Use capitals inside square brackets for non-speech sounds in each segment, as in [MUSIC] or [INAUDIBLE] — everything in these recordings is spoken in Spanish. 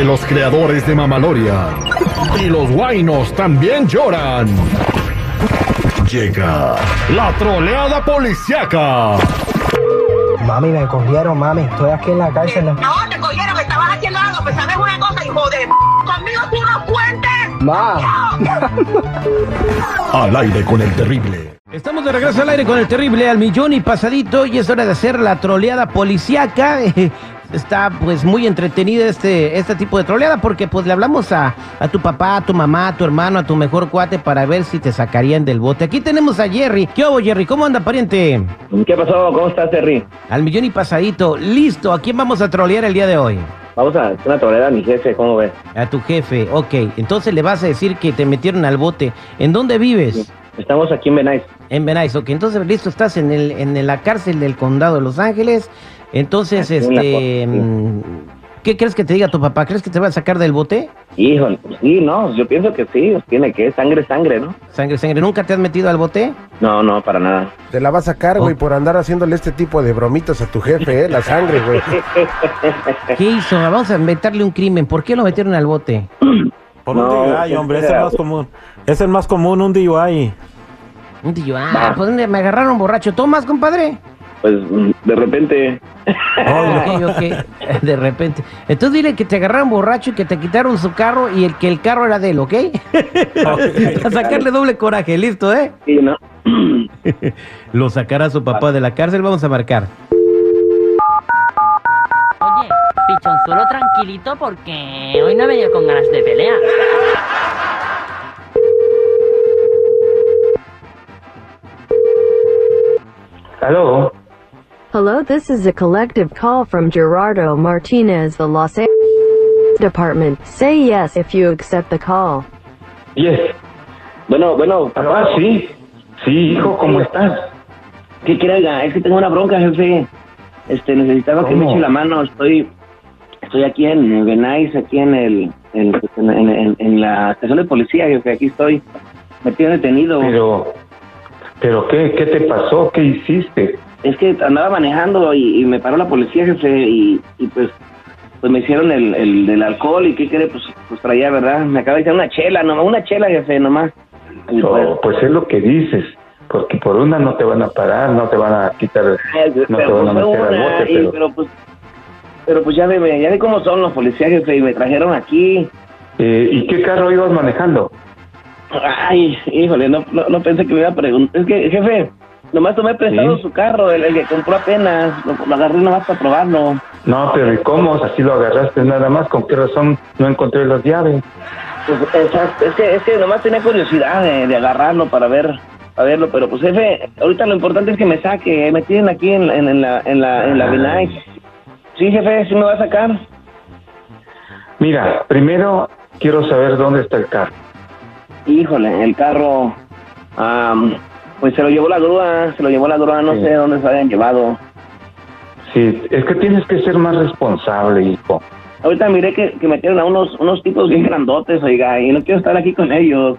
de los creadores de Mamaloria. Y los guainos también lloran. Llega la troleada policiaca. Mami, me cogieron, mami. Estoy aquí en la cárcel. No, te cogieron, me estabas haciendo algo, pues sabes una cosa, hijo de p- conmigo tú no cuentes. Ma. Al aire con el terrible. Estamos de regreso al aire con el terrible al millón y pasadito y es hora de hacer la troleada policiaca. [LAUGHS] Está pues muy entretenida este, este tipo de troleada porque pues le hablamos a, a tu papá, a tu mamá, a tu hermano, a tu mejor cuate para ver si te sacarían del bote. Aquí tenemos a Jerry. ¿Qué hubo Jerry? ¿Cómo anda pariente? ¿Qué pasó? ¿Cómo estás, Terry? Al millón y pasadito. Listo. ¿A quién vamos a trolear el día de hoy? Vamos a hacer una torera a mi jefe, ¿cómo ves? A tu jefe. Ok. Entonces le vas a decir que te metieron al bote. ¿En dónde vives? Estamos aquí en Benais. En Venice, ok. Entonces, listo, estás en, el, en la cárcel del condado de Los Ángeles. Entonces, este... mm, ¿Qué crees que te diga tu papá? ¿Crees que te va a sacar del bote? Híjole, pues sí, no, yo pienso que sí, tiene que, sangre, sangre, ¿no? Sangre, sangre. ¿Nunca te has metido al bote? No, no, para nada. Te la vas a sacar, güey, Oh. por andar haciéndole este tipo de bromitas a tu jefe, ¿eh? La sangre, güey. [LAUGHS] ¿Qué hizo? Vamos a inventarle un crimen. ¿Por qué lo metieron al bote? Por No, un DUI, pues, hombre, es el más común. Es el más común, un DUI. Un tío, ah, pues ¿dónde me agarraron borracho. ¿Tomas, compadre? Pues de repente, Ok, ok. [LAUGHS] De repente. Entonces dile que te agarraron borracho y que te quitaron su carro y el que el carro era de él, ¿ok? [LAUGHS] a sacarle doble coraje, listo, ¿eh? sí, ¿no? [LAUGHS] Lo sacará su papá de la cárcel, vamos a marcar. Oye, pichonzuelo tranquilito porque hoy no he venido con ganas de pelear. Aló, Hello, this is a collective call from Gerardo Martinez, the Los Angeles Department. Say yes if you accept the call. yes. Bueno, bueno, papá, sí. Sí, hijo, ¿cómo estás? ¿Qué quiere, oiga? Es que tengo una bronca, jefe. Este, necesitaba que me ¿Cómo? eche la mano. Estoy, estoy aquí en Benais, aquí en el, en, en, en- en la estación de policía, jefe. Aquí estoy metido detenido. Pero, pero ¿qué, qué te pasó? ¿Qué hiciste? Es que andaba manejando y, y me paró la policía, jefe, y, y pues pues me hicieron el, el del alcohol y qué quiere, pues, pues traía, ¿verdad? Me acaba de echar una chela, nomás, una chela, jefe, nomás. Y, pues, Oh, pues es lo que dices, porque por una no te van a parar, no te van a quitar, ay, no te van a fue meter al una, bote, y- pero pero pues pero pues ya ve, ya ve cómo son los policías, jefe, y me trajeron aquí. eh, ¿y qué carro ibas manejando? Ay, híjole, no, no, no pensé que me iba a preguntar. Es que, jefe, nomás tomé prestado Sí. su carro, el, el que compró apenas. Lo, lo agarré nomás para probarlo. No, pero ¿y cómo? Así lo agarraste nada más, ¿con qué razón no encontré las llaves? Pues, exacto, es que, es que nomás tenía curiosidad de, de agarrarlo para ver, para verlo, pero pues jefe, ahorita lo importante es que me saque, me tienen aquí en, en, en la, en la, en la Benay. Sí, jefe, sí me va a sacar. Mira, primero quiero saber dónde está el carro. Híjole, el carro, am, pues se lo llevó la grúa, se lo llevó la grúa, no Sí. sé dónde se habían llevado. Sí, es que tienes que ser más responsable, hijo. Ahorita miré que, que metieron a unos, unos tipos bien grandotes, oiga, y no quiero estar aquí con ellos.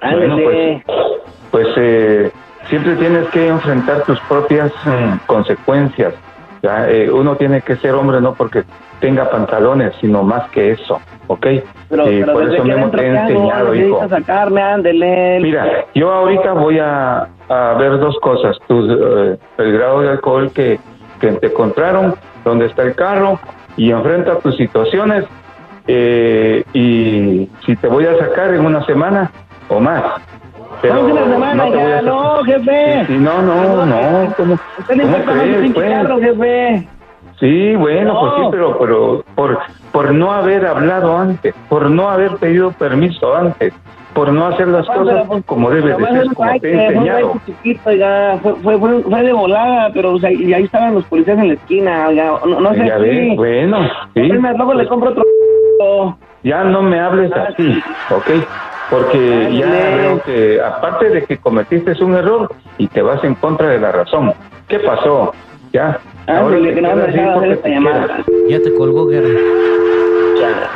Bueno, Ándele. pues, pues eh, siempre tienes que enfrentar tus propias mm, consecuencias. ¿ya? Eh, uno tiene que ser hombre no porque tenga pantalones, sino más que eso, ¿ok? pero, Y pero por eso mismo te he enseñado, hijo. Sacarme, ándele. Mira, yo ahorita voy a, a ver dos cosas. Tu, eh, el grado de alcohol que, que te compraron, dónde está el carro, y enfrenta tus situaciones. eh, y si te voy a sacar en una semana o más. Pero una semana no te voy a no, jefe. Sí, sí, no, no, no. ¿Cómo, cómo crees, pues? carro, jefe. Sí, bueno, No. pues sí, pero, pero por, por no haber hablado antes, por no haber pedido permiso antes, por no hacer las cosas pues, como debe de ser, como te he enseñado. chiquito, fue, fue, fue, de volada, pero o sea, y ahí estaban los policías en la esquina, oiga, no, no sé ya si- ves, bueno, sí. Luego le pues, compro otro... ya no me hables así, ¿ok? Porque Ay, ya veo que, aparte de que cometiste un error y te vas en contra de la razón. ¿Qué pasó? Ya. Ándale, te que no me hacer esta llamada. Ya te colgó, Gary.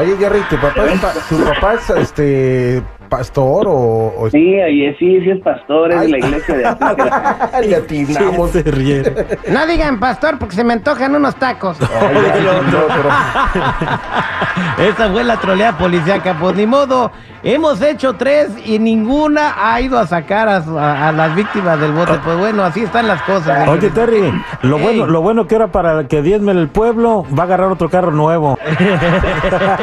Oye, Jerry, tu papá, es pa- tu papá es, este, pastor o...? o- Sí, oye, sí, sí es pastor, es de la iglesia de Azteca. [LAUGHS] Le atinamos. Se rieron. No digan pastor porque se me antojan unos tacos. Pero- [LAUGHS] Esa fue la troleada policíaca, pues ni modo. Hemos hecho tres y ninguna ha ido a sacar a, su- a- a las víctimas del bote. Pues bueno, así están las cosas. Oye, Terry, lo Ey. bueno, lo bueno que ahora para que diezme el pueblo va a agarrar otro carro nuevo. [LAUGHS]